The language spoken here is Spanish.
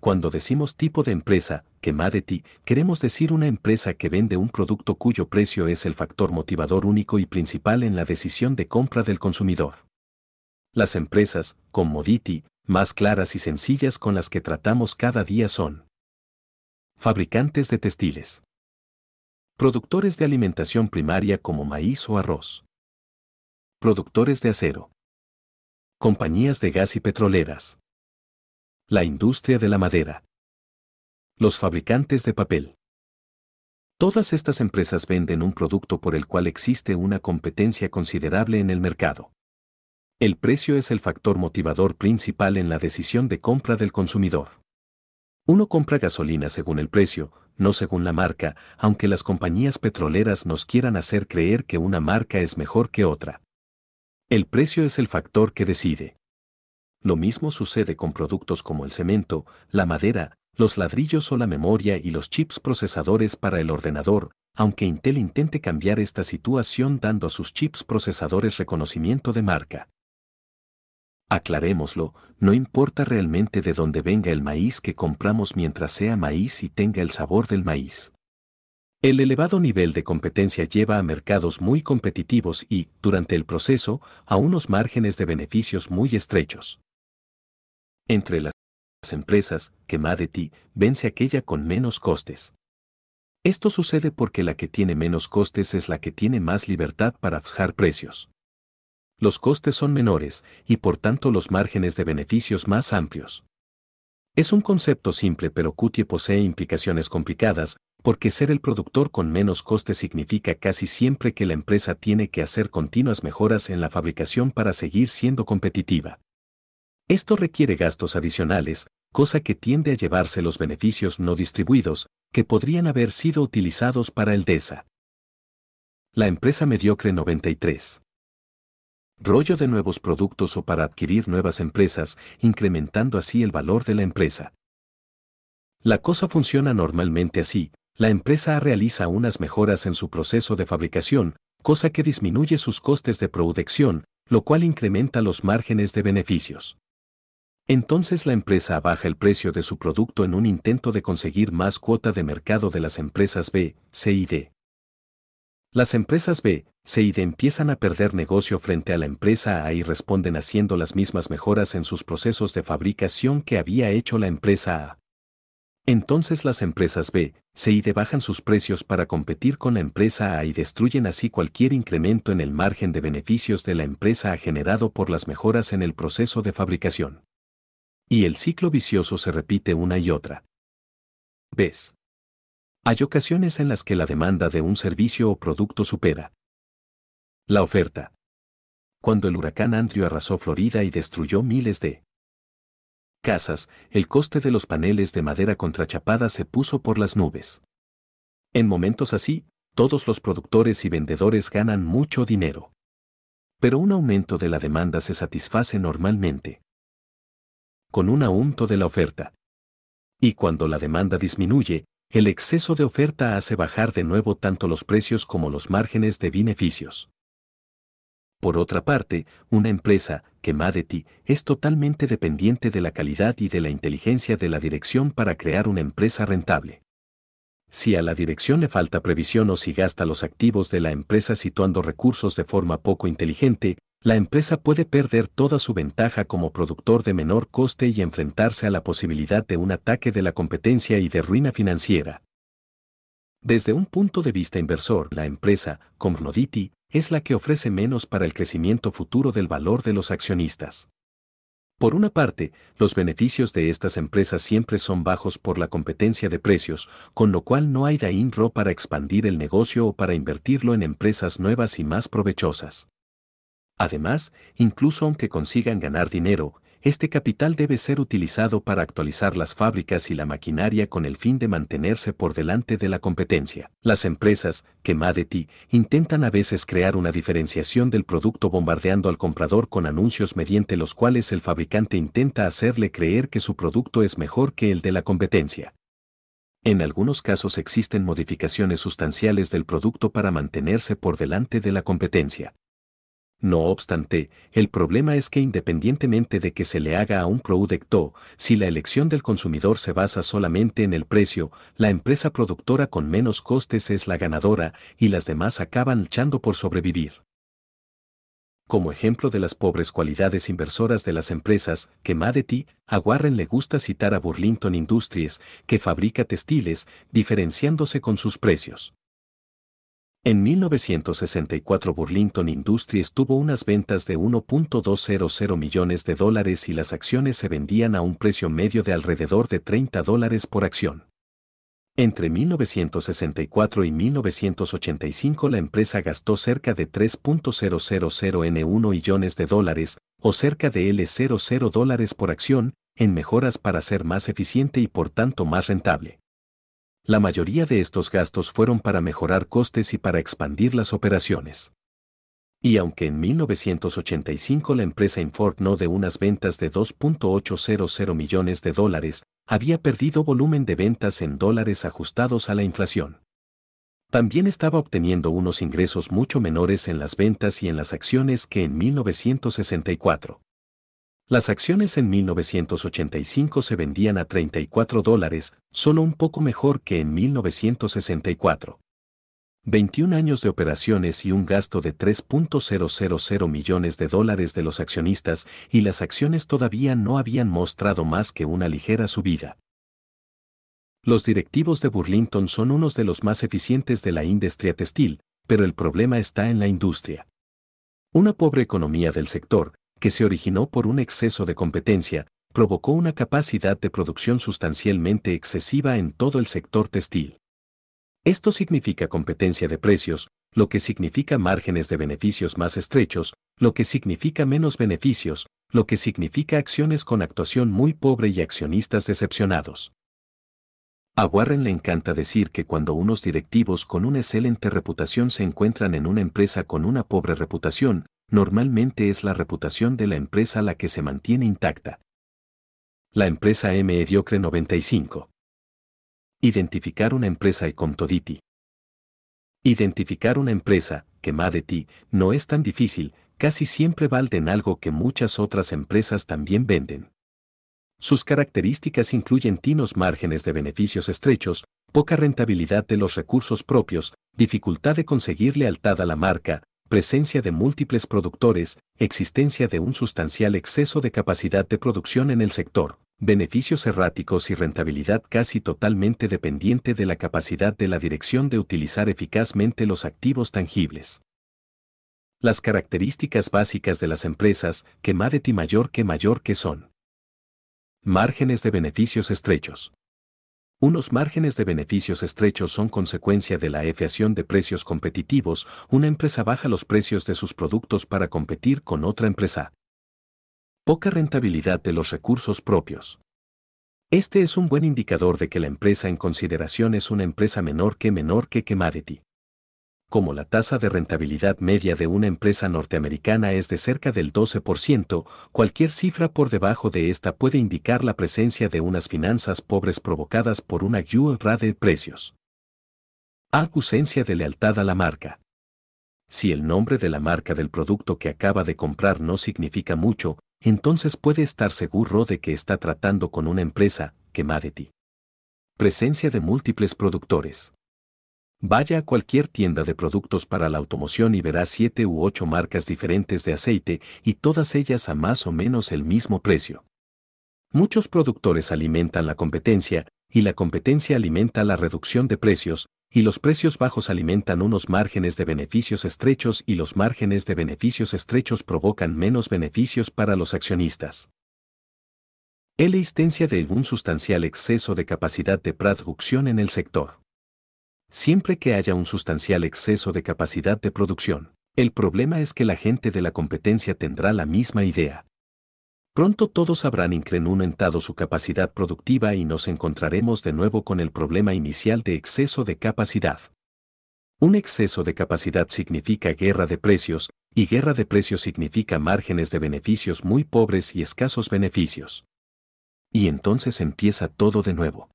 Cuando decimos tipo de empresa, commodity, queremos decir una empresa que vende un producto cuyo precio es el factor motivador único y principal en la decisión de compra del consumidor. Las empresas, commodity, más claras y sencillas con las que tratamos cada día son fabricantes de textiles, productores de alimentación primaria como maíz o arroz, productores de acero, compañías de gas y petroleras, la industria de la madera. Los fabricantes de papel. Todas estas empresas venden un producto por el cual existe una competencia considerable en el mercado. El precio es el factor motivador principal en la decisión de compra del consumidor. Uno compra gasolina según el precio, no según la marca, aunque las compañías petroleras nos quieran hacer creer que una marca es mejor que otra. El precio es el factor que decide. Lo mismo sucede con productos como el cemento, la madera, los ladrillos o la memoria y los chips procesadores para el ordenador, aunque Intel intente cambiar esta situación dando a sus chips procesadores reconocimiento de marca. Aclarémoslo, no importa realmente de dónde venga el maíz que compramos mientras sea maíz y tenga el sabor del maíz. El elevado nivel de competencia lleva a mercados muy competitivos y, durante el proceso, a unos márgenes de beneficios muy estrechos. Entre las empresas, ti vence aquella con menos costes. Esto sucede porque la que tiene menos costes es la que tiene más libertad para fijar precios. Los costes son menores y por tanto los márgenes de beneficios más amplios. Es un concepto simple pero Cutie posee implicaciones complicadas, porque ser el productor con menos costes significa casi siempre que la empresa tiene que hacer continuas mejoras en la fabricación para seguir siendo competitiva. Esto requiere gastos adicionales, cosa que tiende a llevarse los beneficios no distribuidos, que podrían haber sido utilizados para el DESA. La empresa mediocre 93. Rollo de nuevos productos o para adquirir nuevas empresas, incrementando así el valor de la empresa. La cosa funciona normalmente así, la empresa realiza unas mejoras en su proceso de fabricación, cosa que disminuye sus costes de producción, lo cual incrementa los márgenes de beneficios. Entonces la empresa baja el precio de su producto en un intento de conseguir más cuota de mercado de las empresas B, C y D. Las empresas B, C y D empiezan a perder negocio frente a la empresa A y responden haciendo las mismas mejoras en sus procesos de fabricación que había hecho la empresa A. Entonces las empresas B, C y D bajan sus precios para competir con la empresa A y destruyen así cualquier incremento en el margen de beneficios de la empresa A generado por las mejoras en el proceso de fabricación. Y el ciclo vicioso se repite una y otra. ¿Ves? Hay ocasiones en las que la demanda de un servicio o producto supera la oferta. Cuando el huracán Andrew arrasó Florida y destruyó miles de casas, el coste de los paneles de madera contrachapada se puso por las nubes. En momentos así, todos los productores y vendedores ganan mucho dinero. Pero un aumento de la demanda se satisface normalmente con un aumento de la oferta. Y cuando la demanda disminuye, el exceso de oferta hace bajar de nuevo tanto los precios como los márgenes de beneficios. Por otra parte, una empresa, que Madeti, es totalmente dependiente de la calidad y de la inteligencia de la dirección para crear una empresa rentable. Si a la dirección le falta previsión o si gasta los activos de la empresa situando recursos de forma poco inteligente, la empresa puede perder toda su ventaja como productor de menor coste y enfrentarse a la posibilidad de un ataque de la competencia y de ruina financiera. Desde un punto de vista inversor, la empresa, Comnodity, es la que ofrece menos para el crecimiento futuro del valor de los accionistas. Por una parte, los beneficios de estas empresas siempre son bajos por la competencia de precios, con lo cual no hay DAINRO para expandir el negocio o para invertirlo en empresas nuevas y más provechosas. Además, incluso aunque consigan ganar dinero, este capital debe ser utilizado para actualizar las fábricas y la maquinaria con el fin de mantenerse por delante de la competencia. Las empresas, que Madeti, intentan a veces crear una diferenciación del producto bombardeando al comprador con anuncios mediante los cuales el fabricante intenta hacerle creer que su producto es mejor que el de la competencia. En algunos casos existen modificaciones sustanciales del producto para mantenerse por delante de la competencia. No obstante, el problema es que independientemente de que se le haga a un producto, si la elección del consumidor se basa solamente en el precio, la empresa productora con menos costes es la ganadora y las demás acaban luchando por sobrevivir. Como ejemplo de las pobres cualidades inversoras de las empresas, que Madeti, a Warren le gusta citar a Burlington Industries, que fabrica textiles, diferenciándose con sus precios. En 1964 Burlington Industries tuvo unas ventas de 1.200 millones de dólares y las acciones se vendían a un precio medio de alrededor de 30 dólares por acción. Entre 1964 y 1985 la empresa gastó cerca de 3.000N1 millones de dólares, o cerca de L00 dólares por acción, en mejoras para ser más eficiente y por tanto más rentable. La mayoría de estos gastos fueron para mejorar costes y para expandir las operaciones. Y aunque en 1985 la empresa informó de unas ventas de 2.800 millones de dólares, había perdido volumen de ventas en dólares ajustados a la inflación. También estaba obteniendo unos ingresos mucho menores en las ventas y en las acciones que en 1964. Las acciones en 1985 se vendían a 34 dólares, solo un poco mejor que en 1964. 21 años de operaciones y un gasto de 3.000 millones de dólares de los accionistas y las acciones todavía no habían mostrado más que una ligera subida. Los directivos de Burlington son unos de los más eficientes de la industria textil, pero el problema está en la industria. Una pobre economía del sector, que se originó por un exceso de competencia, provocó una capacidad de producción sustancialmente excesiva en todo el sector textil. Esto significa competencia de precios, lo que significa márgenes de beneficios más estrechos, lo que significa menos beneficios, lo que significa acciones con actuación muy pobre y accionistas decepcionados. A Warren le encanta decir que cuando unos directivos con una excelente reputación se encuentran en una empresa con una pobre reputación, normalmente es la reputación de la empresa la que se mantiene intacta. La empresa M. Mediocre 95. Identificar una empresa y Comtoditi. Identificar una empresa, que más de ti, no es tan difícil, casi siempre valden algo que muchas otras empresas también venden. Sus características incluyen tinos márgenes de beneficios estrechos, poca rentabilidad de los recursos propios, dificultad de conseguir lealtad a la marca, presencia de múltiples productores, existencia de un sustancial exceso de capacidad de producción en el sector, beneficios erráticos y rentabilidad casi totalmente dependiente de la capacidad de la dirección de utilizar eficazmente los activos tangibles. Las características básicas de las empresas, que Madeti mayor que mayor que son. Márgenes de beneficios estrechos. Unos márgenes de beneficios estrechos son consecuencia de la efección de precios competitivos, una empresa baja los precios de sus productos para competir con otra empresa. Poca rentabilidad de los recursos propios. Este es un buen indicador de que la empresa en consideración es una empresa menor que menor que como la tasa de rentabilidad media de una empresa norteamericana es de cerca del 12%, cualquier cifra por debajo de esta puede indicar la presencia de unas finanzas pobres provocadas por una guerra de precios. Ausencia de lealtad a la marca. Si el nombre de la marca del producto que acaba de comprar no significa mucho, entonces puede estar seguro de que está tratando con una empresa, que ti. Presencia de múltiples productores. Vaya a cualquier tienda de productos para la automoción y verá siete u ocho marcas diferentes de aceite y todas ellas a más o menos el mismo precio. Muchos productores alimentan la competencia, y la competencia alimenta la reducción de precios, y los precios bajos alimentan unos márgenes de beneficios estrechos y los márgenes de beneficios estrechos provocan menos beneficios para los accionistas. La existencia de un sustancial exceso de capacidad de producción en el sector siempre que haya un sustancial exceso de capacidad de producción. El problema es que la gente de la competencia tendrá la misma idea. Pronto todos habrán incrementado su capacidad productiva y nos encontraremos de nuevo con el problema inicial de exceso de capacidad. Un exceso de capacidad significa guerra de precios, y guerra de precios significa márgenes de beneficios muy pobres y escasos beneficios. Y entonces empieza todo de nuevo.